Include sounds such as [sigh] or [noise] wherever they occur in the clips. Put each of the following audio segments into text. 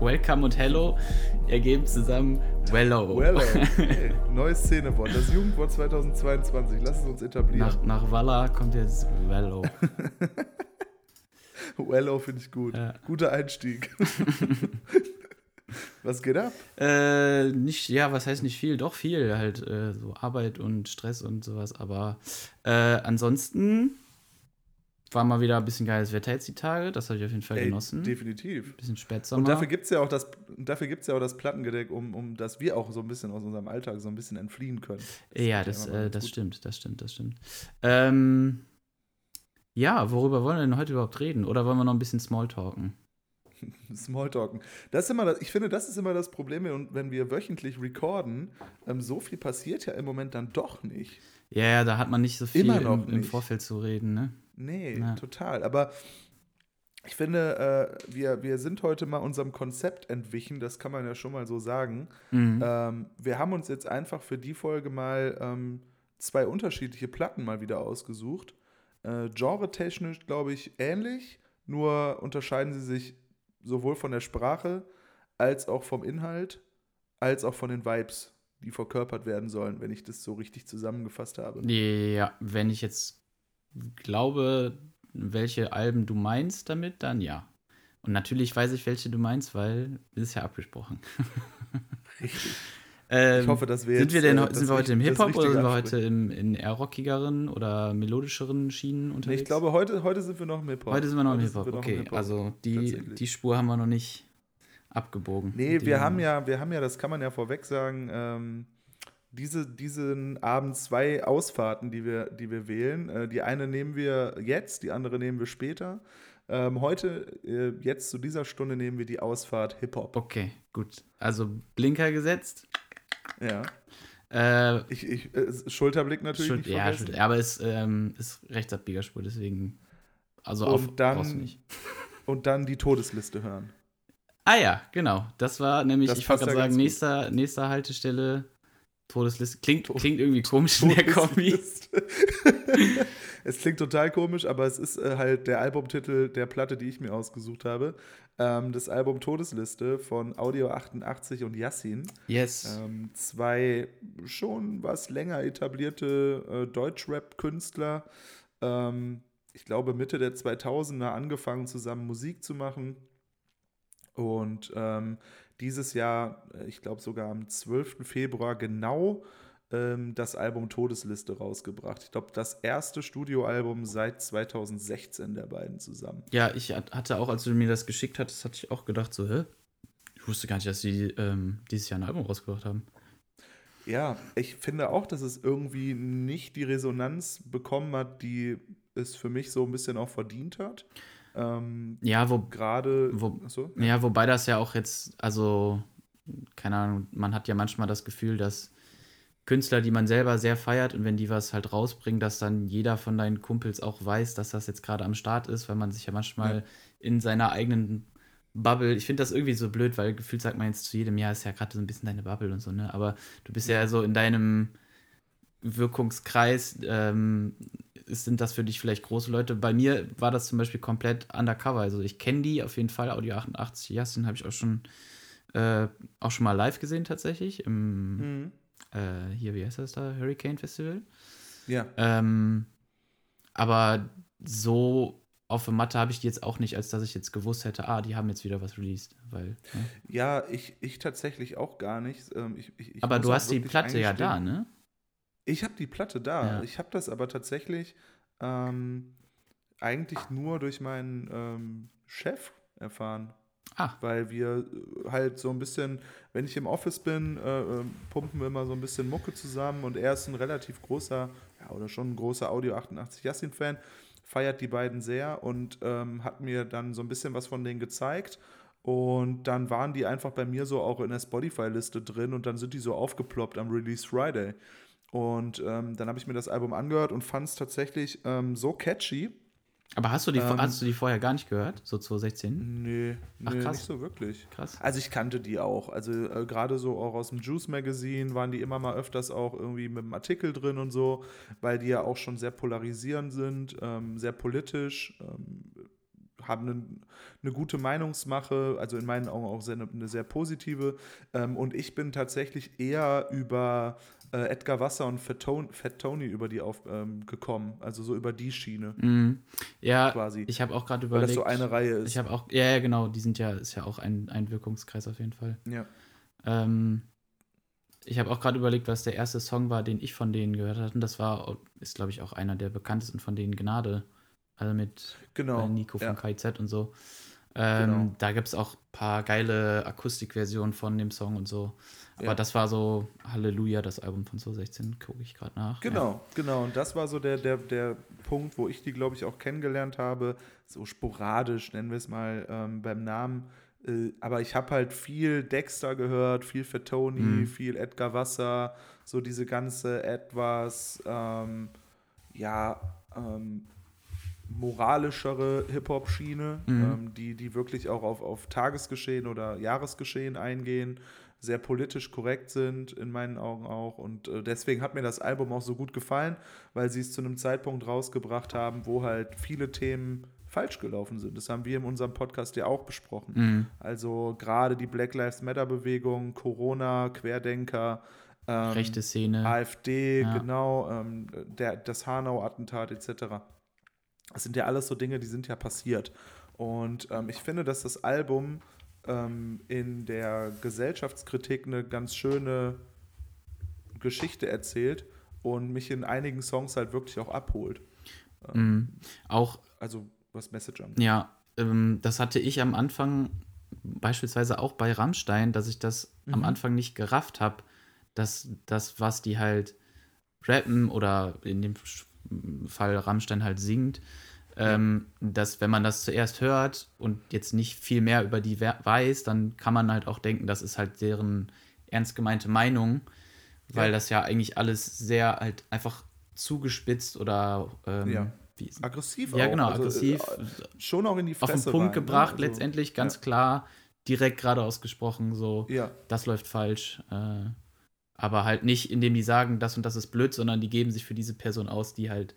welcome und hello ergeben zusammen wello. Wello. [laughs] Hey, neues Szenewort, das Jugendwort 2022. Lass es uns etablieren. Nach, nach Walla kommt jetzt wello. [laughs] wello finde ich gut. Ja. Guter Einstieg. [laughs] Was geht ab? Äh, nicht, ja, was heißt nicht viel? Doch viel, halt äh, so Arbeit und Stress und sowas. Aber äh, ansonsten war mal wieder ein bisschen geiles Wetter jetzt die Tage. Das habe ich auf jeden Fall Ey, genossen. definitiv. Bisschen Spätsommer. Und dafür gibt es ja auch das, dafür gibt's ja auch das Plattengedeck, um, um dass wir auch so ein bisschen aus unserem Alltag so ein bisschen entfliehen können. ja, ist das, ja äh, das gut. stimmt, das stimmt, das stimmt. Ähm, ja, worüber wollen wir denn heute überhaupt reden? Oder wollen wir noch ein bisschen Smalltalken? [laughs] Smalltalken. Das ist immer das, ich finde, das ist immer das Problem, und wenn wir wöchentlich recorden, ähm, so viel passiert ja im Moment dann doch nicht. Ja, ja, da hat man nicht so viel im, im. Vorfeld zu reden, ne? Nee, Ja. total. Aber ich finde, äh, wir, wir sind heute mal unserem Konzept entwichen, das kann man ja schon mal so sagen. Mhm. Ähm, wir haben uns jetzt einfach für die Folge mal ähm, zwei unterschiedliche Platten mal wieder ausgesucht. Äh, Genre-technisch, glaube ich, ähnlich, nur unterscheiden sie sich sowohl von der Sprache als auch vom Inhalt, als auch von den Vibes, die verkörpert werden sollen, wenn ich das so richtig zusammengefasst habe. Ja, wenn ich jetzt glaube, welche Alben du meinst damit, dann ja. Und natürlich weiß ich, welche du meinst, weil es ist ja abgesprochen. Richtig. [laughs] Ähm, Ich hoffe, dass wir sind wir denn äh, sind wir heute im das Hip-Hop oder sind wir heute im, in eher rockigeren oder melodischeren Schienen Nee, unterwegs? ich glaube, heute, heute sind wir noch im Hip-Hop. heute sind wir noch im Heute noch im Okay, Hip-Hop. also die, die Spur haben wir noch nicht abgebogen. Nee, wir haben ja, wir haben ja, das kann man ja vorweg sagen, ähm, diese, diesen Abend zwei Ausfahrten, die wir, die wir wählen. Äh, die eine nehmen wir jetzt, die andere nehmen wir später. Ähm, heute, äh, jetzt zu dieser Stunde, nehmen wir die Ausfahrt Hip-Hop. Okay, gut. Also Blinker gesetzt. Ja. Äh, Ich, ich, äh, Schulterblick natürlich nicht ja. Schuld, aber es ähm, ist Rechtsabbiegerspur, deswegen. Also Und auf dann- nicht. [laughs] Und dann die Todesliste hören. Ah ja, genau. Das war nämlich, Das ich wollte gerade sagen, nächster, nächster Haltestelle, Todesliste. Klingt, Tod- klingt irgendwie komisch in der Kombi. Todesliste. [laughs] es klingt total komisch, aber es ist äh, halt der Albumtitel der Platte, die ich mir ausgesucht habe. Ähm, das Album Todesliste von Audio 88 und Yassin. Yes. Ähm, zwei schon was länger etablierte äh, Deutschrap-Künstler. Ähm, ich glaube, Mitte der 2000er angefangen, zusammen Musik zu machen. Und ähm, dieses Jahr, äh, ich glaube sogar am 12. Februar genau, ähm, das Album Todesliste rausgebracht. Ich glaube, das erste Studioalbum seit 2016 der beiden zusammen. Ja, ich hat- hatte auch, als du mir das geschickt hattest, hatte ich auch gedacht, so, hä? Ich wusste gar nicht, dass die ähm, dieses Jahr ein Album rausgebracht haben. Ja, ich finde auch, dass es irgendwie nicht die Resonanz bekommen hat, die es für mich so ein bisschen auch verdient hat. Ähm, Ja, wo, Gerade. Wo- Achso, ja, wobei das ja auch jetzt, also, keine Ahnung, man hat ja manchmal das Gefühl, dass Künstler, die man selber sehr feiert und wenn die was halt rausbringen, dass dann jeder von deinen Kumpels auch weiß, dass das jetzt gerade am Start ist, weil man sich ja manchmal Ja. in seiner eigenen Bubble, ich finde das irgendwie so blöd, weil gefühlt sagt man jetzt zu jedem Jahr ist ja gerade so ein bisschen deine Bubble und so, ne? Aber du bist ja so in deinem Wirkungskreis, ähm, sind das für dich vielleicht große Leute. Bei mir war das zum Beispiel komplett undercover. Also ich kenne die auf jeden Fall, Audio 88, Justin habe ich auch schon, äh, auch schon mal live gesehen tatsächlich. Im, Mhm. äh, hier, wie heißt das da? Hurricane Festival. Ja. Ähm, aber so auf der Matte habe ich die jetzt auch nicht, als dass ich jetzt gewusst hätte, ah, die haben jetzt wieder was released. Weil, ne? Ja, ich, ich tatsächlich auch gar nicht. Ähm, ich, ich, ich Aber du hast die Platte ja da, ne? Ich habe die Platte da. Ja. Ich habe das aber tatsächlich ähm, eigentlich nur durch meinen ähm, Chef erfahren. Ah, weil wir äh, halt so ein bisschen, wenn ich im Office bin, äh, äh, pumpen wir immer so ein bisschen Mucke zusammen und er ist ein relativ großer, ja, oder schon ein großer Audio 88 Yassin-Fan, feiert die beiden sehr und ähm, hat mir dann so ein bisschen was von denen gezeigt. Und dann waren die einfach bei mir so auch in der Spotify-Liste drin und dann sind die so aufgeploppt am Release Friday. Und ähm, dann habe ich mir das Album angehört und fand es tatsächlich ähm, so catchy. aber hast du die, Ähm. hast du die vorher gar nicht gehört? So 2016? Nee, Ach, nee krass. nicht so wirklich. Krass. Also ich kannte die auch. Also äh, gerade so auch aus dem Juice Magazine waren die immer mal öfters auch irgendwie mit einem Artikel drin und so, weil die ja auch schon sehr polarisierend sind, ähm, sehr politisch. Ähm, haben eine, eine gute Meinungsmache, also in meinen Augen auch sehr, eine sehr positive. Ähm, und ich bin tatsächlich eher über äh, Edgar Wasser und Fat Tony, Fat Tony über die auf, ähm, gekommen, also so über die Schiene. Mhm. Ja, quasi. ich habe auch gerade überlegt. Weil das so eine Reihe ist. Ich habe auch, ja, ja, genau, die sind ja, ist ja auch ein, ein Wirkungskreis auf jeden Fall. Ja. Ähm, ich habe auch gerade überlegt, was der erste Song war, den ich von denen gehört hatte. Und das war, ist, glaube ich, auch einer der bekanntesten von denen, Gnade. Also mit genau, äh, Nico von ja. KIZ und so. Ähm, Genau. Da gibt es auch ein paar geile Akustikversionen von dem Song und so. Aber Ja. das war so Halleluja, das Album von 2016, gucke ich gerade nach. Genau, genau. Und das war so der, der, der Punkt, wo ich die, glaube ich, auch kennengelernt habe. So sporadisch, nennen wir es mal ähm, beim Namen. Äh, aber ich habe halt viel Dexter gehört, viel Fettoni, Mhm. viel Edgar Wasser, so diese ganze etwas, ähm, ja, ähm, moralischere Hip-Hop-Schiene, Mhm. ähm, die, die wirklich auch auf, auf Tagesgeschehen oder Jahresgeschehen eingehen, sehr politisch korrekt sind, in meinen Augen auch. Und äh, deswegen hat mir das Album auch so gut gefallen, weil sie es zu einem Zeitpunkt rausgebracht haben, wo halt viele Themen falsch gelaufen sind. Das haben wir in unserem Podcast ja auch besprochen. Mhm. Also gerade die Black Lives Matter-Bewegung, Corona, Querdenker, ähm, Rechte Szene. AfD, Ja. genau, ähm, der, das Hanau-Attentat etc. Das sind ja alles so Dinge, die sind ja passiert. Und ähm, ich finde, dass das Album ähm, in der Gesellschaftskritik eine ganz schöne Geschichte erzählt und mich in einigen Songs halt wirklich auch abholt. Mhm. Auch Also was Message angeht. Ja, ähm, das hatte ich am Anfang beispielsweise auch bei Rammstein, dass ich das am Mhm. Anfang nicht gerafft habe, dass das, was die halt rappen oder in dem Fall Rammstein halt singt, ähm, dass wenn man das zuerst hört und jetzt nicht viel mehr über die weiß, dann kann man halt auch denken, das ist halt deren ernst gemeinte Meinung, weil Ja. das ja eigentlich alles sehr halt einfach zugespitzt oder ähm, Ja. Aggressiv ja, genau, also, aggressiv, äh, schon auch in die auf Fresse den Punkt rein, ne? gebracht, Also, letztendlich ganz ja. klar, direkt geradeaus gesprochen, so, das läuft falsch. Äh, aber halt nicht, indem die sagen, das und das ist blöd, sondern die geben sich für diese Person aus, die halt,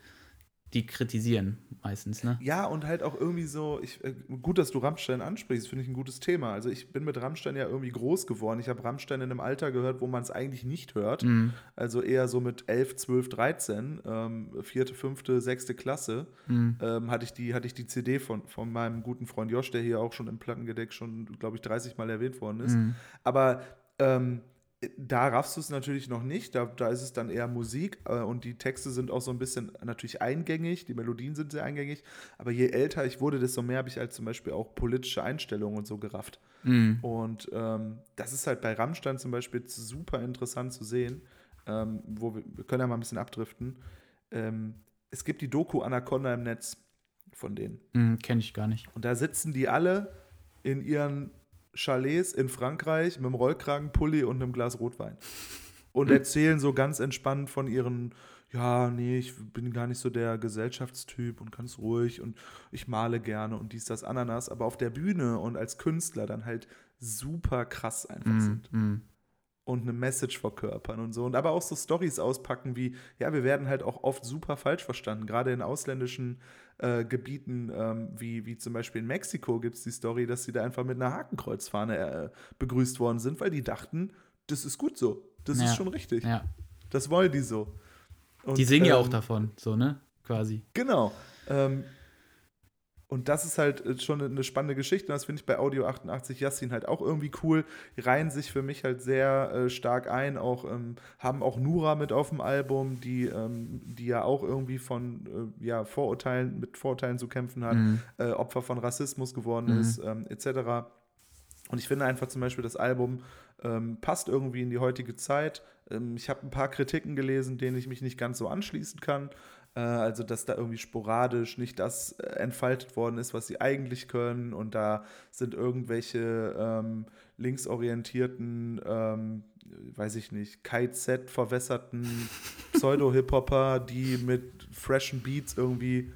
die kritisieren meistens, ne? Ja, und halt auch irgendwie so, ich, äh, gut, dass du Rammstein ansprichst, finde ich ein gutes Thema. Also ich bin mit Rammstein ja irgendwie groß geworden. Ich habe Rammstein in einem Alter gehört, wo man es eigentlich nicht hört. Mhm. Also eher so mit 11, 12, 13, ähm, vierte, fünfte, sechste Klasse, Mhm. ähm, hatte, ich die, hatte ich die CD von, von meinem guten Freund Josh, der hier auch schon im Plattengedeck schon, glaube ich, 30 Mal erwähnt worden ist. Mhm. Aber ähm, da raffst du es natürlich noch nicht. Da, da ist es dann eher Musik äh, und die Texte sind auch so ein bisschen natürlich eingängig, die Melodien sind sehr eingängig. Aber je älter ich wurde, desto mehr habe ich halt zum Beispiel auch politische Einstellungen und so gerafft. Mhm. Und ähm, das ist halt bei Rammstein zum Beispiel super interessant zu sehen, ähm, wo wir, wir können ja mal ein bisschen abdriften. Ähm, es gibt die Doku Anaconda im Netz von denen. Mhm. Kenne ich gar nicht. Und da sitzen die alle in ihren Chalets in Frankreich mit einem Rollkragenpulli und einem Glas Rotwein. Und erzählen so ganz entspannt von ihren, ja, nee, ich bin gar nicht so der Gesellschaftstyp und ganz ruhig und ich male gerne und dies, das, Ananas, aber auf der Bühne und als Künstler dann halt super krass einfach Mhm. sind Mhm. und eine Message verkörpern und so. Und aber auch so Stories auspacken wie, ja, wir werden halt auch oft super falsch verstanden. Gerade in ausländischen äh, Gebieten, ähm, wie, wie zum Beispiel in Mexiko gibt es die Story, dass sie da einfach mit einer Hakenkreuzfahne äh, begrüßt worden sind, weil die dachten, das ist gut so. Das Ja. ist schon richtig. Ja. Das wollen die so. Und, Die singen ja auch ähm, davon, so, ne? Quasi. Genau. Ähm, und das ist halt äh, schon eine spannende Geschichte. Und das finde ich bei Audio 88 Yassin halt auch irgendwie cool. Die reihen sich für mich halt sehr äh, stark ein. Auch ähm, haben auch Nura mit auf dem Album, die, ähm, die ja auch irgendwie von äh, ja, Vorurteilen, mit Vorurteilen zu kämpfen hat, Mhm. äh, Opfer von Rassismus geworden Mhm. ist, ähm, etc. Und ich finde einfach zum Beispiel, das Album ähm, passt irgendwie in die heutige Zeit. Ähm, ich habe ein paar Kritiken gelesen, denen ich mich nicht ganz so anschließen kann. Äh, also, dass da irgendwie sporadisch nicht das äh, entfaltet worden ist, was sie eigentlich können. Und da sind irgendwelche ähm, linksorientierten, ähm, weiß ich nicht, KZ verwässerten [laughs] Pseudo-Hip-Hopper, die mit freshen Beats irgendwie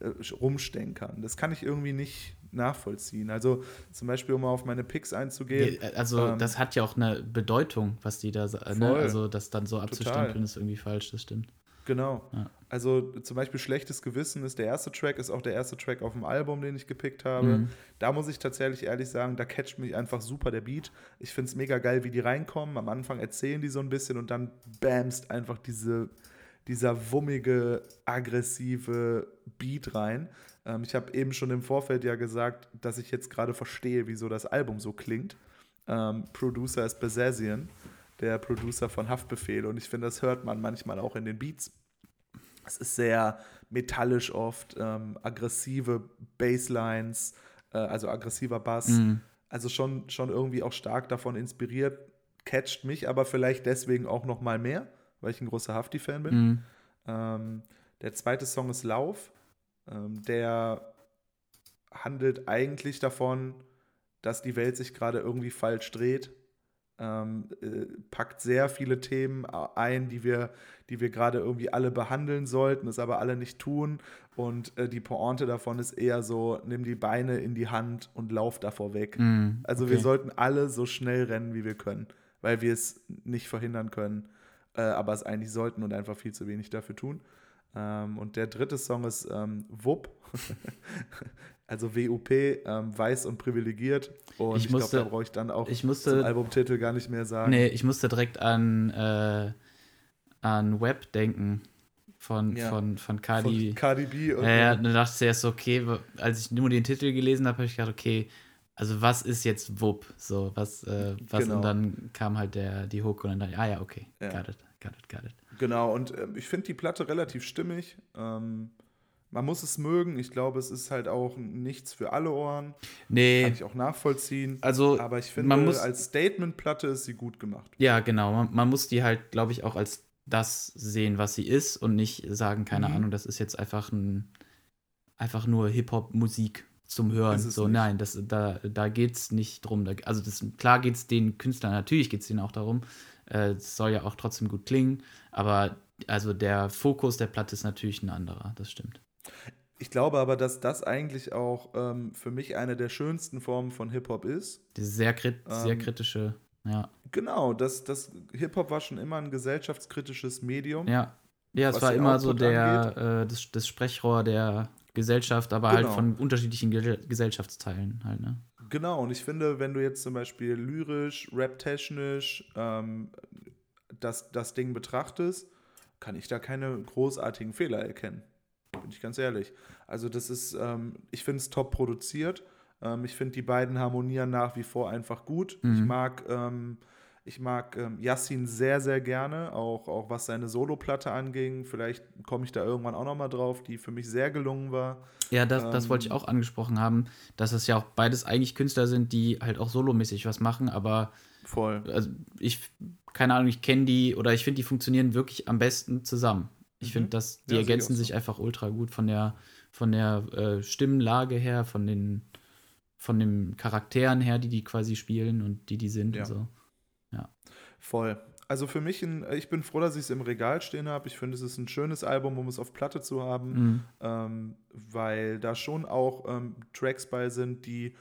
äh, rumstänkern. Das kann ich irgendwie nicht nachvollziehen. Also zum Beispiel, um mal auf meine Picks einzugehen. Also, ähm, das hat ja auch eine Bedeutung, was die da sagen. Ne? Also, das dann so abzustempeln, ist irgendwie falsch, das stimmt. Genau. Ja. Also zum Beispiel Schlechtes Gewissen ist der erste Track, ist auch der erste Track auf dem Album, den ich gepickt habe. Mhm. Da muss ich tatsächlich ehrlich sagen, da catcht mich einfach super der Beat. Ich finde es mega geil, wie die reinkommen. Am Anfang erzählen die so ein bisschen und dann bamst einfach diese, dieser wummige, aggressive Beat rein. Ähm, ich habe eben schon im Vorfeld ja gesagt, dass ich jetzt gerade verstehe, wieso das Album so klingt. Ähm, Producer ist Besazian, der Producer von Haftbefehl und ich finde, das hört man manchmal auch in den Beats. Es ist sehr metallisch oft, ähm, aggressive Basslines, äh, also aggressiver Bass. Mhm. Also schon, schon irgendwie auch stark davon inspiriert, catcht mich aber vielleicht deswegen auch noch mal mehr, weil ich ein großer Hafti-Fan bin. Mhm. Ähm, der zweite Song ist Lauf. Ähm, der handelt eigentlich davon, dass die Welt sich gerade irgendwie falsch dreht. Ähm, äh, packt sehr viele Themen ein, die wir, die wir gerade irgendwie alle behandeln sollten, es aber alle nicht tun. Und äh, die Pointe davon ist eher so: nimm die Beine in die Hand und lauf davor weg. Mhm. Also Okay. wir sollten alle so schnell rennen, wie wir können, weil wir es nicht verhindern können, äh, aber es eigentlich sollten und einfach viel zu wenig dafür tun. Ähm, und der dritte Song ist ähm, WUP, [laughs] also WUP, ähm, weiß und privilegiert. Und Ich ich, glaube, da brauche ich dann auch Ich zum musste, Albumtitel gar nicht mehr sagen. nee, ich musste direkt an, äh, an Web denken von, Ja. von, von Von Cardi. Cardi B. Und Ja, ja, dann dachte ich erst so, okay, als ich nur den Titel gelesen habe, habe ich gedacht, okay, also was ist jetzt Wupp? So, was, äh, was Genau. und dann kam halt der, die Hook und dann dachte ich, ah ja, okay, Ja. got it, got it, got it. Genau, und ähm, ich finde die Platte relativ stimmig. Ähm, man muss es mögen. Ich glaube, es ist halt auch nichts für alle Ohren. Kann Nee, ich auch nachvollziehen. also Aber ich finde, man muss- als Statement-Platte ist sie gut gemacht. Ja, genau. Man, man muss die halt, glaube ich, auch als das sehen, was sie ist und nicht sagen, keine Mhm. Ahnung, das ist jetzt einfach ein einfach nur Hip-Hop-Musik zum Hören. So, nicht. nein, das, da, da geht es nicht drum. Da, also das, klar geht es den Künstlern, natürlich geht es denen auch darum. Äh, Es soll ja auch trotzdem gut klingen, aber also der Fokus der Platte ist natürlich ein anderer, das stimmt. Ich glaube aber, dass das eigentlich auch ähm, für mich eine der schönsten Formen von Hip-Hop ist. Diese sehr, krit sehr Ähm, kritische, ja. Genau, das, das Hip-Hop war schon immer ein gesellschaftskritisches Medium. Ja, ja es war immer so der, äh, das, das Sprechrohr der Gesellschaft, aber halt Genau. von unterschiedlichen Ge Gesellschaftsteilen halt, ne? Genau, und ich finde, wenn du jetzt zum Beispiel lyrisch, rap-technisch ähm, das, das Ding betrachtest, kann ich da keine großartigen Fehler erkennen. Bin ich ganz ehrlich. Also, das ist, ähm, ich finde es top produziert. Ähm, ich finde, die beiden harmonieren nach wie vor einfach gut. Ich Mhm. mag, ähm, ich mag ähm, Yassin sehr, sehr gerne, auch, auch was seine Soloplatte anging. Vielleicht komme ich da irgendwann auch nochmal drauf, die für mich sehr gelungen war. Ja, das, das wollte ich Ähm, auch angesprochen haben, dass es ja auch beides eigentlich Künstler sind, die halt auch solomäßig was machen, aber Voll. also ich, keine Ahnung, ich kenne die oder ich finde, die funktionieren wirklich am besten zusammen. Ich Mhm. finde, dass die Ja, ergänzen auch so. sich einfach ultra gut von der, von der äh, Stimmlage her, von den, von den Charakteren her, die die quasi spielen und die die sind Ja. und so. Voll. Also für mich, ein, ich bin froh, dass ich es im Regal stehen habe. Ich finde, es ist ein schönes Album, um es auf Platte zu haben, Mhm. ähm, weil da schon auch ähm, Tracks bei sind, die,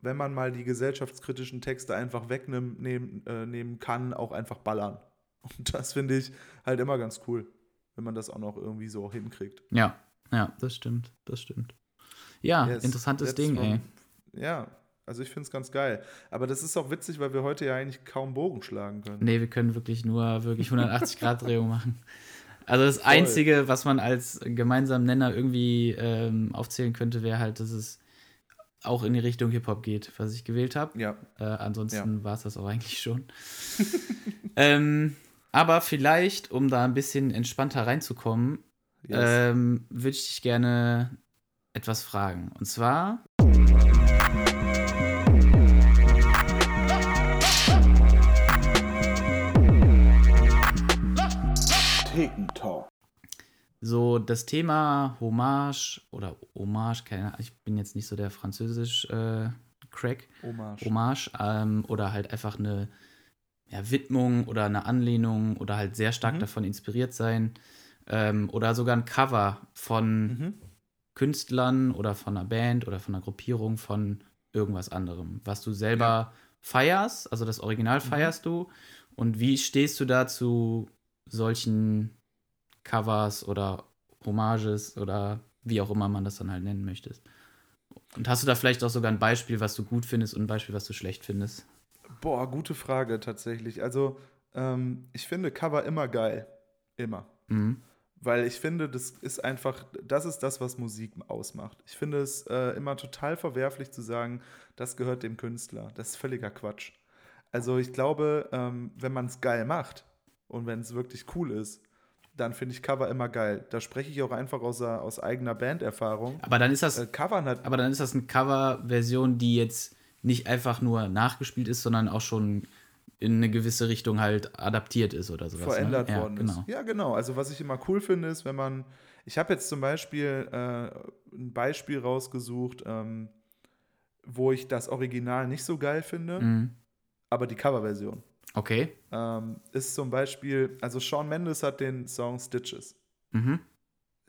wenn man mal die gesellschaftskritischen Texte einfach wegnehmen nehmen, äh, nehmen kann, auch einfach ballern. Und das finde ich halt immer ganz cool, wenn man das auch noch irgendwie so hinkriegt. Ja, ja, das stimmt, das stimmt. Ja, Yes, interessantes Ding, ey. Ja, also ich finde es ganz geil. Aber das ist auch witzig, weil wir heute ja eigentlich kaum Bogen schlagen können. Nee, wir können wirklich nur wirklich 180-Grad-Drehung [laughs] machen. Also das Einzige, was man als gemeinsamen Nenner irgendwie ähm, aufzählen könnte, wäre halt, dass es auch in die Richtung Hip-Hop geht, was ich gewählt habe. Ja, Äh, ansonsten war es das auch eigentlich schon. [laughs] ähm, aber vielleicht, um da ein bisschen entspannter reinzukommen, yes. ähm, würde ich dich gerne etwas fragen. Und zwar, Thekentalk. So, das Thema Hommage oder Hommage, keine Ahnung, ich bin jetzt nicht so der Französisch-Crack, Hommage. Hommage ähm, oder halt einfach eine ja, Widmung oder eine Anlehnung oder halt sehr stark Mhm. davon inspiriert sein ähm, oder sogar ein Cover von Mhm. Künstlern oder von einer Band oder von einer Gruppierung von irgendwas anderem, was du selber feierst, also das Original Mhm. feierst du und wie stehst du da zu solchen Covers oder Hommages oder wie auch immer man das dann halt nennen möchte. Und hast du da vielleicht auch sogar ein Beispiel, was du gut findest und ein Beispiel, was du schlecht findest? Boah, gute Frage tatsächlich. Also, ähm, ich finde Cover immer geil. Immer. Mhm. Weil ich finde, das ist einfach, das ist das, was Musik ausmacht. Ich finde es äh, immer total verwerflich zu sagen, das gehört dem Künstler. Das ist völliger Quatsch. Also ich glaube, ähm, wenn man es geil macht und wenn es wirklich cool ist, dann finde ich Cover immer geil. Da spreche ich auch einfach aus, aus eigener Banderfahrung. Aber dann ist das, Äh, Covern hat, aber dann ist das eine Coverversion, die jetzt nicht einfach nur nachgespielt ist, sondern auch schon in eine gewisse Richtung halt adaptiert ist oder sowas. verändert ne? worden ja, genau. ist. Ja, genau. Also was ich immer cool finde, ist, wenn man, ich habe jetzt zum Beispiel äh, ein Beispiel rausgesucht, ähm, wo ich das Original nicht so geil finde, Mhm. aber die Coverversion. Okay. Ähm, ist zum Beispiel, also Shawn Mendes hat den Song Stitches. Mhm.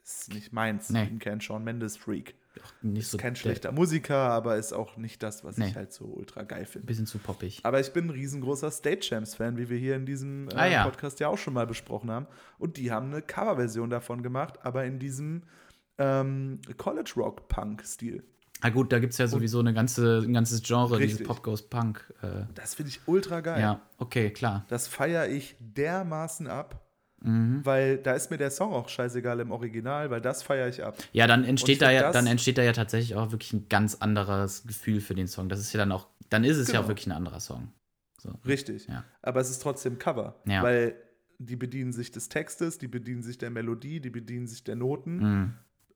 Ist nicht meins. Nee. Ich bin kein Shawn Mendes Freak. Nicht Ist so kein schlechter Musiker, aber ist auch nicht das, was Nee. ich halt so ultra geil finde. Bisschen zu poppig. Aber ich bin ein riesengroßer State Champs Fan, wie wir hier in diesem äh, Ah, ja. Podcast ja auch schon mal besprochen haben. Und die haben eine Coverversion davon gemacht, aber in diesem ähm, College Rock Punk Stil. Ah gut, da gibt es ja sowieso eine ganze, ein ganzes Genre, dieses. Pop Goes Punk. Äh, Das finde ich ultra geil. ja, okay, klar. Das feiere ich dermaßen ab, Mhm. weil da ist mir der Song auch scheißegal im Original, weil das feiere ich ab. Ja, dann entsteht da ja, dann entsteht da ja tatsächlich auch wirklich ein ganz anderes Gefühl für den Song. Das ist ja dann auch, dann ist es ja Genau. auch wirklich ein anderer Song. So. Richtig. Ja. Aber es ist trotzdem Cover, Ja. weil die bedienen sich des Textes, die bedienen sich der Melodie, die bedienen sich der Noten. Mhm.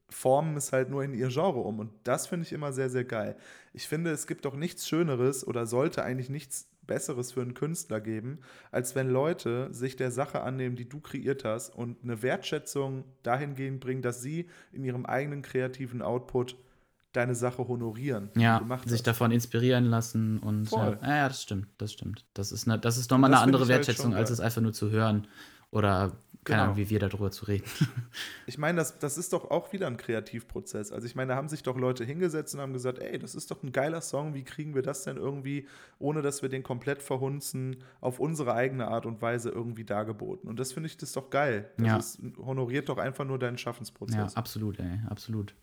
Formen es halt nur in ihr Genre um. Und das finde ich immer sehr, sehr geil. Ich finde, es gibt doch nichts Schöneres oder sollte eigentlich nichts Besseres für einen Künstler geben, als wenn Leute sich der Sache annehmen, die du kreiert hast und eine Wertschätzung dahingehend bringen, dass sie in ihrem eigenen kreativen Output deine Sache honorieren. Ja, sich hast. davon inspirieren lassen und Voll. ja, ja, das stimmt, das stimmt. Das ist, ne, das ist nochmal Das eine andere halt Wertschätzung, schon als es einfach nur zu hören oder keine Genau. Ahnung, wie wir darüber zu reden. [laughs] Ich meine, das, das ist doch auch wieder ein Kreativprozess. Also ich meine, da haben sich doch Leute hingesetzt und haben gesagt, ey, das ist doch ein geiler Song, wie kriegen wir das denn irgendwie, ohne dass wir den komplett verhunzen, auf unsere eigene Art und Weise irgendwie dargeboten. Und das finde ich das ist doch geil. Das Ja. ist, honoriert doch einfach nur deinen Schaffensprozess. Ja, absolut, ey, absolut.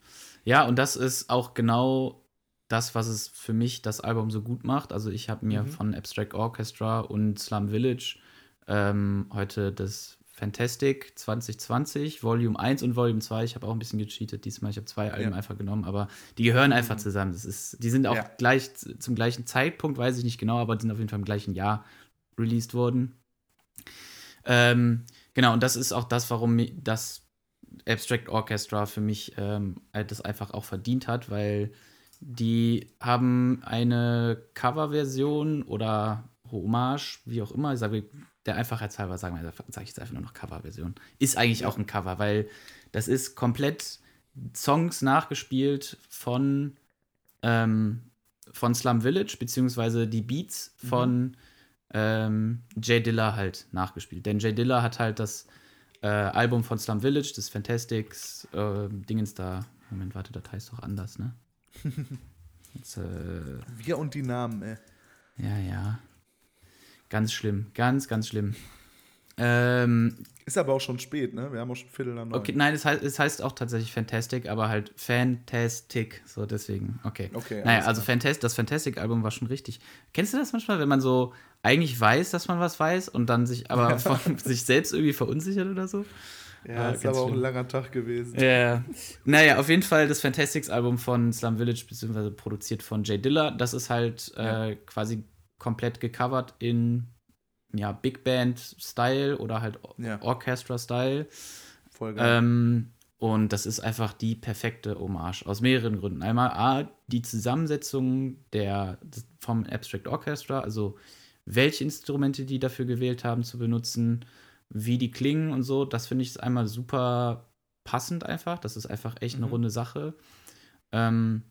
Ja, und das ist auch genau das, was es für mich das Album so gut macht. Also ich habe mir Mhm. von Abstract Orchestra und Slum Village ähm, heute das Fantastic 2020, Volume 1 und Volume 2. Ich habe auch ein bisschen gecheatet diesmal. Ich habe zwei Alben Ja. einfach genommen, aber die gehören einfach zusammen. Das ist, die sind auch Ja. gleich zum gleichen Zeitpunkt, weiß ich nicht genau, aber die sind auf jeden Fall im gleichen Jahr released worden. Ähm, genau, und das ist auch das, warum das Abstract Orchestra für mich ähm, halt das einfach auch verdient hat, weil die haben eine Coverversion oder Hommage, wie auch immer, ich sage, der Einfachheitshalber sagen wir, sage ich jetzt einfach nur noch Coverversion. Ist eigentlich auch ein Cover, weil das ist komplett Songs nachgespielt von, ähm, von Slum Village, beziehungsweise die Beats Mhm. von ähm, Jay Dilla halt nachgespielt. Denn Jay Dilla hat halt das äh, Album von Slum Village, das Fantastics, äh, Dingens da. Moment, warte, das heißt doch anders, ne? [laughs] Jetzt, äh, Wir und die Namen, ey. ja, ja. Ganz schlimm, ganz, ganz schlimm. Ähm, Ist aber auch schon spät, ne? Wir haben auch schon Viertel nach neun. okay, nein, es heißt, es heißt auch tatsächlich Fantastic, aber halt Fantastic, so deswegen, okay. Okay, Naja, also klar. Fantas das Fantastic-Album war schon richtig. Kennst du das manchmal, wenn man so eigentlich weiß, dass man was weiß und dann sich aber [laughs] von sich selbst irgendwie verunsichert oder so? Ja, Ah, ist aber auch ein schlimm. langer Tag gewesen. Ja. Naja, auf jeden Fall das Fantastics-Album von Slum Village, beziehungsweise produziert von Jay Dilla. Das ist halt äh, quasi komplett gecovert in ja, Big Band-Style oder halt Ja. Orchestra-Style. Voll geil. Ähm, und das ist einfach die perfekte Hommage aus mehreren Gründen. Einmal A, die Zusammensetzung der, vom Abstract Orchestra, also welche Instrumente die dafür gewählt haben zu benutzen, wie die klingen und so. Das finde ich einmal super passend einfach. Das ist einfach echt eine Mhm. runde Sache. Ähm,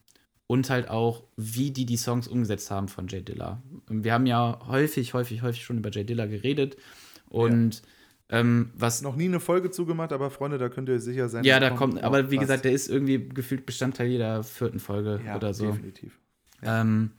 und halt auch, wie die die Songs umgesetzt haben von Jay Dilla. Wir haben ja häufig, häufig, häufig schon über Jay Dilla geredet. Und ähm, was Noch nie eine Folge zugemacht, aber Freunde, da könnt ihr sicher sein. ja, da kommt, noch aber wie was. gesagt, der ist irgendwie gefühlt Bestandteil jeder vierten Folge ja, oder so. definitiv. Ähm,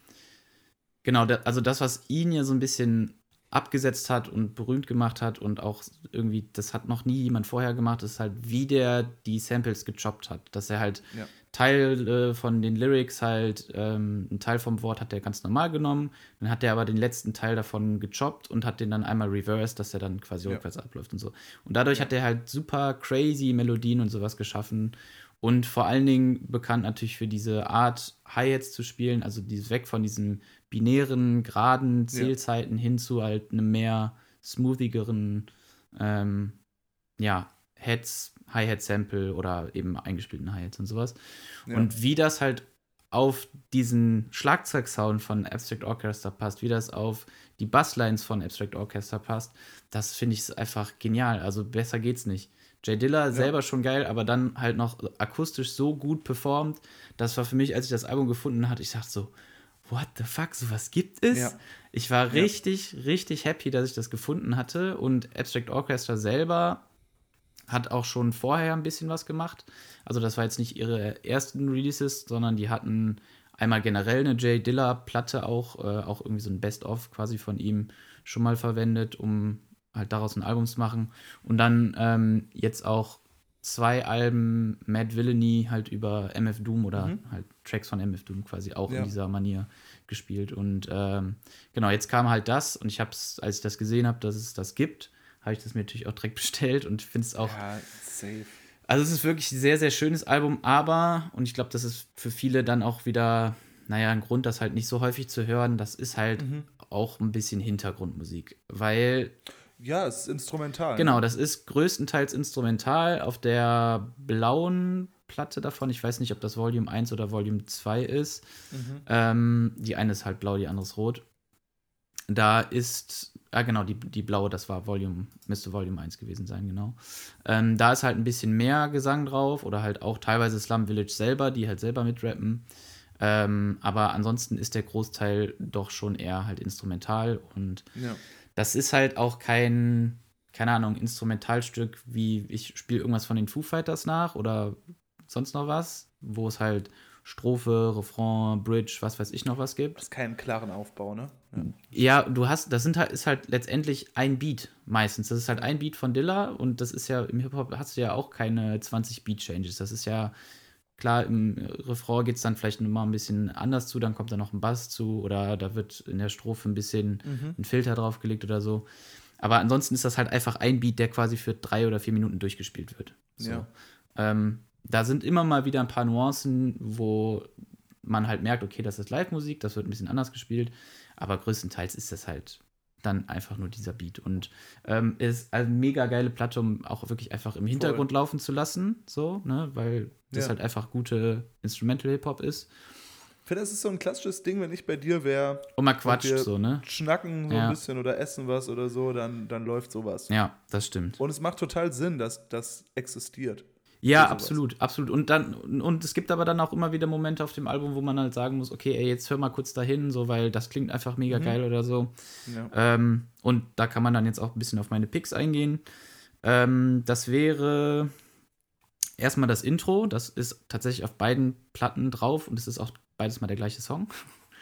genau, da, also das, was ihn ja so ein bisschen abgesetzt hat und berühmt gemacht hat und auch irgendwie, das hat noch nie jemand vorher gemacht, ist halt, wie der die Samples gechoppt hat. Dass er halt Ja. Teil äh, von den Lyrics halt, ähm, ein Teil vom Wort hat er ganz normal genommen, dann hat er aber den letzten Teil davon gechoppt und hat den dann einmal reversed, dass er dann quasi Ja. rückwärts abläuft und so. Und dadurch hat er halt super crazy Melodien und sowas geschaffen und vor allen Dingen bekannt natürlich für diese Art, Hi-Hats zu spielen, also dieses weg von diesen binären, geraden Zählzeiten hin zu halt einem mehr smoothigeren, ähm, ja, Heads, Hi-Hat-Sample oder eben eingespielten Hi-Hats und sowas. Ja. Und wie das halt auf diesen Schlagzeugsound von Abstract Orchestra passt, wie das auf die Basslines von Abstract Orchestra passt, das finde ich einfach genial. Also besser geht's nicht. Jay Diller selber schon geil, aber dann halt noch akustisch so gut performt. Das war für mich, als ich das Album gefunden hatte, ich dachte so, what the fuck, sowas gibt es? Ja. Ich war richtig, richtig happy, dass ich das gefunden hatte. Und Abstract Orchestra selber hat auch schon vorher ein bisschen was gemacht. Also das war jetzt nicht ihre ersten Releases, sondern die hatten einmal generell eine Jay Diller-Platte auch, äh, auch irgendwie so ein Best-of quasi von ihm schon mal verwendet, um halt daraus ein Album zu machen. Und dann ähm, jetzt auch zwei Alben Mad Villainy halt über MF Doom oder halt Tracks von MF Doom quasi auch Ja. in dieser Manier gespielt. Und ähm, genau, jetzt kam halt das und ich habe es, als ich das gesehen habe, dass es das gibt, habe ich das mir natürlich auch direkt [laughs] bestellt und finde es auch Ja, safe. also es ist wirklich ein sehr, sehr schönes Album, aber, und ich glaube, das ist für viele dann auch wieder, naja, ein Grund, das halt nicht so häufig zu hören, das ist halt Mhm. auch ein bisschen Hintergrundmusik. Weil, Ja, es ist instrumental. genau, das ist größtenteils instrumental auf der blauen Platte davon. Ich weiß nicht, ob das Volume 1 oder Volume 2 ist. Mhm. Ähm, die eine ist halt blau, die andere ist rot. Da ist, ah genau, die, die blaue, das war Volume, müsste Volume 1 gewesen sein, genau. Ähm, da ist halt ein bisschen mehr Gesang drauf oder halt auch teilweise Slum Village selber, die halt selber mitrappen. Ähm, aber ansonsten ist der Großteil doch schon eher halt instrumental und Ja. Das ist halt auch kein, keine Ahnung, Instrumentalstück, wie ich spiele irgendwas von den Foo Fighters nach oder sonst noch was, wo es halt Strophe, Refrain, Bridge, was weiß ich noch was gibt. Das ist keinen klaren Aufbau, ne? Ja. Ja, du hast, das sind halt, ist halt letztendlich ein Beat meistens. Das ist halt ein Beat von Dilla und das ist ja, im Hip-Hop hast du ja auch keine 20 Beat-Changes. Das ist ja, klar, im Refrain geht es dann vielleicht nochmal ein bisschen anders zu, dann kommt da noch ein Bass zu oder da wird in der Strophe ein bisschen ein Filter draufgelegt oder so. Aber ansonsten ist das halt einfach ein Beat, der quasi für drei oder vier Minuten durchgespielt wird. So. Ja. Ähm, da sind immer mal wieder ein paar Nuancen, wo man halt merkt, okay, das ist Live-Musik, das wird ein bisschen anders gespielt, aber größtenteils ist das halt dann einfach nur dieser Beat. Und ähm, ist eine mega geile Platte, um auch wirklich einfach im Hintergrund laufen zu lassen, so, ne, weil das Ja. halt einfach gute Instrumental-Hip-Hop ist. Ich finde, das ist so ein klassisches Ding, wenn ich bei dir wäre, Und man quatscht wir so, ne? schnacken so Ja. ein bisschen oder essen was oder so, dann, dann läuft sowas. Ja, das stimmt. Und es macht total Sinn, dass das existiert. Ja, absolut, absolut. Und dann, und es gibt aber dann auch immer wieder Momente auf dem Album, wo man halt sagen muss, okay, ey, jetzt hör mal kurz dahin, so, weil das klingt einfach mega Mhm. geil oder so. Ja. Ähm, und da kann man dann jetzt auch ein bisschen auf meine Picks eingehen. Ähm, das wäre erstmal das Intro. Das ist tatsächlich auf beiden Platten drauf und es ist auch beides mal der gleiche Song.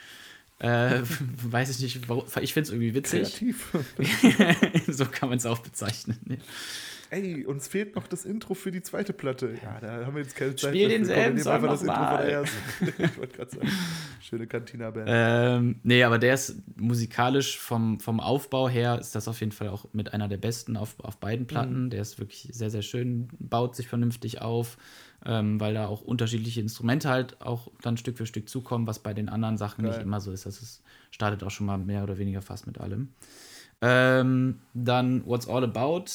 [laughs] äh, [laughs] weiß ich nicht, warum. Ich finde es irgendwie witzig. Kreativ. [laughs] so kann man es auch bezeichnen. Ey, uns fehlt noch das Intro für die zweite Platte. Ja, da haben wir jetzt keine Zeit. Spiel dafür. denselben Komm, Song einfach das Intro von der ersten. [laughs] ich wollte gerade sagen. Schöne Cantina-Band. Ähm, nee, aber der ist musikalisch vom, vom Aufbau her ist das auf jeden Fall auch mit einer der besten auf, auf beiden Platten. Der ist wirklich sehr, sehr schön, baut sich vernünftig auf, ähm, weil da auch unterschiedliche Instrumente halt auch dann Stück für Stück zukommen, was bei den anderen Sachen nicht Geil. immer so ist. Das ist, startet auch schon mal mehr oder weniger fast mit allem. Ähm, dann What's All About,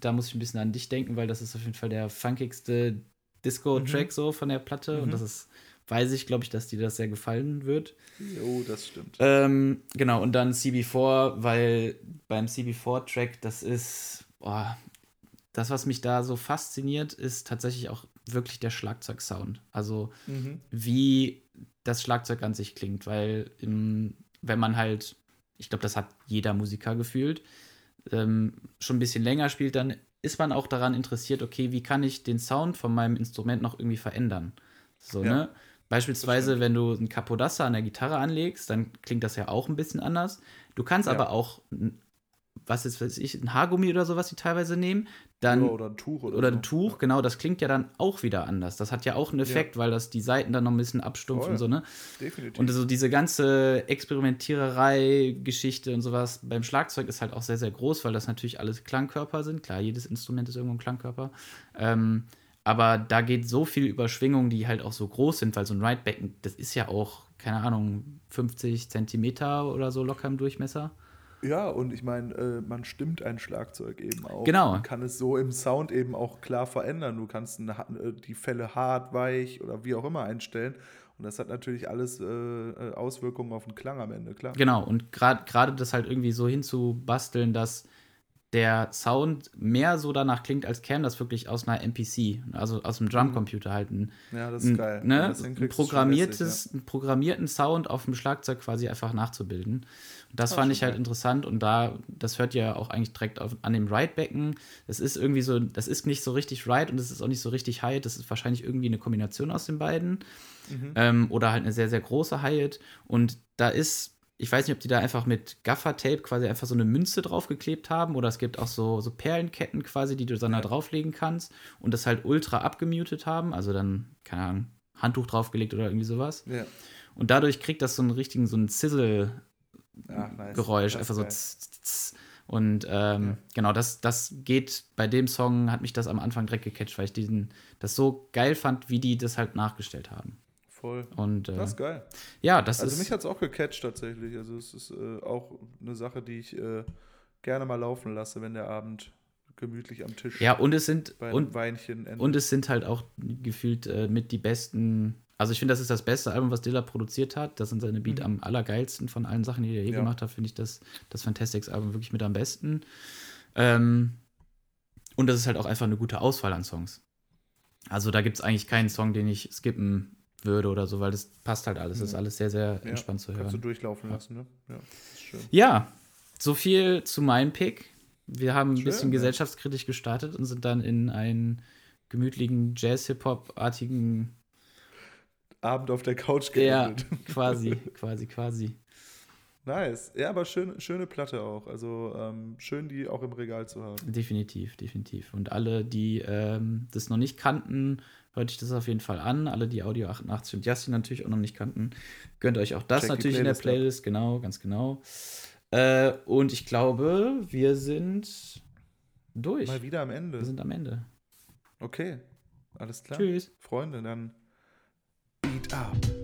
da muss ich ein bisschen an dich denken, weil das ist auf jeden Fall der funkigste Disco-Track so von der Platte und das ist, weiß ich, glaube ich, dass dir das sehr gefallen wird. Jo, das stimmt. Ähm, genau, und dann CB4, weil beim CB4-Track, das ist, boah, das, was mich da so fasziniert, ist tatsächlich auch wirklich der Schlagzeugsound. Also, Mhm. wie das Schlagzeug an sich klingt, weil im, wenn man halt, ich glaube, das hat jeder Musiker gefühlt, ähm, schon ein bisschen länger spielt, dann ist man auch daran interessiert, okay, wie kann ich den Sound von meinem Instrument noch irgendwie verändern? So, Ja, ne? Beispielsweise, wenn du ein Capodassa an der Gitarre anlegst, dann klingt das ja auch ein bisschen anders. Du kannst Ja. aber auch was ist, weiß ich, ein Haargummi oder so, was die teilweise nehmen, dann. Ja, oder ein Tuch oder, oder so. ein Tuch, Ja. genau, das klingt ja dann auch wieder anders. Das hat ja auch einen Effekt, weil das die Seiten dann noch ein bisschen abstumpfen und Voll. so, ne? Definitiv. Und so diese ganze Experimentiererei-Geschichte und sowas beim Schlagzeug ist halt auch sehr, sehr groß, weil das natürlich alles Klangkörper sind. Klar, jedes Instrument ist irgendwo ein Klangkörper. Ähm, aber da geht so viel über Schwingungen, die halt auch so groß sind, weil so ein Ridebecken, das ist ja auch, keine Ahnung, 50 Zentimeter oder so locker im Durchmesser. Ja, und ich meine, äh, man stimmt ein Schlagzeug eben auch. Genau. Man kann es so im Sound eben auch klar verändern. Du kannst eine, äh, die Fälle hart, weich oder wie auch immer einstellen. Und das hat natürlich alles äh, äh, Auswirkungen auf den Klang am Ende, klar. Genau, und gerade gerade das halt irgendwie so hinzubasteln, dass der Sound mehr so danach klingt, als käme das wirklich aus einer MPC, also aus einem Drumcomputer halt ein, Ja, das ist geil. Ne, das ein programmiertes, lässig, einen programmierten Sound auf dem Schlagzeug quasi einfach nachzubilden. Und das Ah, fand ich halt geil. interessant und da, das hört ihr auch eigentlich direkt auf, an dem Ride-Becken. Das ist irgendwie so, das ist nicht so richtig Ride und das ist auch nicht so richtig Hi-Hat. Das ist wahrscheinlich irgendwie eine Kombination aus den beiden. Mhm. Ähm, oder halt eine sehr, sehr große Hi-Hat. Und da ist, ich weiß nicht, ob die da einfach mit Gaffer-Tape quasi einfach so eine Münze draufgeklebt haben oder es gibt auch so, so Perlenketten quasi, die du dann da drauflegen kannst und das halt ultra abgemutet haben. Also dann, keine Ahnung, Handtuch draufgelegt oder irgendwie sowas. Ja. Und dadurch kriegt das so einen richtigen, so ein Sizzle-Geräusch, nice. Einfach so tz, tz. Und ähm, genau, das, das geht bei dem Song, hat mich das am Anfang direkt gecatcht, weil ich diesen, das so geil fand, wie die das halt nachgestellt haben. Voll. Und äh, Das ist geil. ja, das Also ist. mich hat es auch gecatcht tatsächlich. Also es ist äh, auch eine Sache, die ich äh, gerne mal laufen lasse, wenn der Abend gemütlich am Tisch ja, und es sind und, Weinchen endet. und es sind halt auch gefühlt äh, mit die besten. Also ich finde, das ist das beste Album, was Dilla produziert hat. Das sind seine Beat am allergeilsten von allen Sachen, die er je Mhm. Ja. gemacht hat. Finde ich das, das Fantastics-Album wirklich mit am besten. Ähm, und das ist halt auch einfach eine gute Auswahl an Songs. Also da gibt es eigentlich keinen Song, den ich skippen würde oder so, weil das passt halt alles. Das ist Ja. alles sehr, sehr ja, entspannt zu Kannst du hören. durchlaufen lassen, ne? Ja. Ja, so viel zu meinem Pick. Wir haben ein Schön, bisschen ja. gesellschaftskritisch gestartet und sind dann in einen gemütlichen Jazz-Hip-Hop-artigen, Abend auf der Couch ja, geendet. [laughs] quasi, quasi, quasi. Nice. Ja, aber schön, schöne Platte auch. Also ähm, schön, die auch im Regal zu haben. Definitiv, definitiv. Und alle, die ähm, das noch nicht kannten, hört euch das auf jeden Fall an. Alle, die Audio 88 und Justin natürlich auch noch nicht kannten, gönnt euch auch das Check natürlich in der Playlist ab. Genau, ganz genau. Äh, und ich glaube, wir sind durch. Mal wieder am Ende. Wir sind am Ende. Okay, alles klar. Tschüss. Freunde, dann Beat up.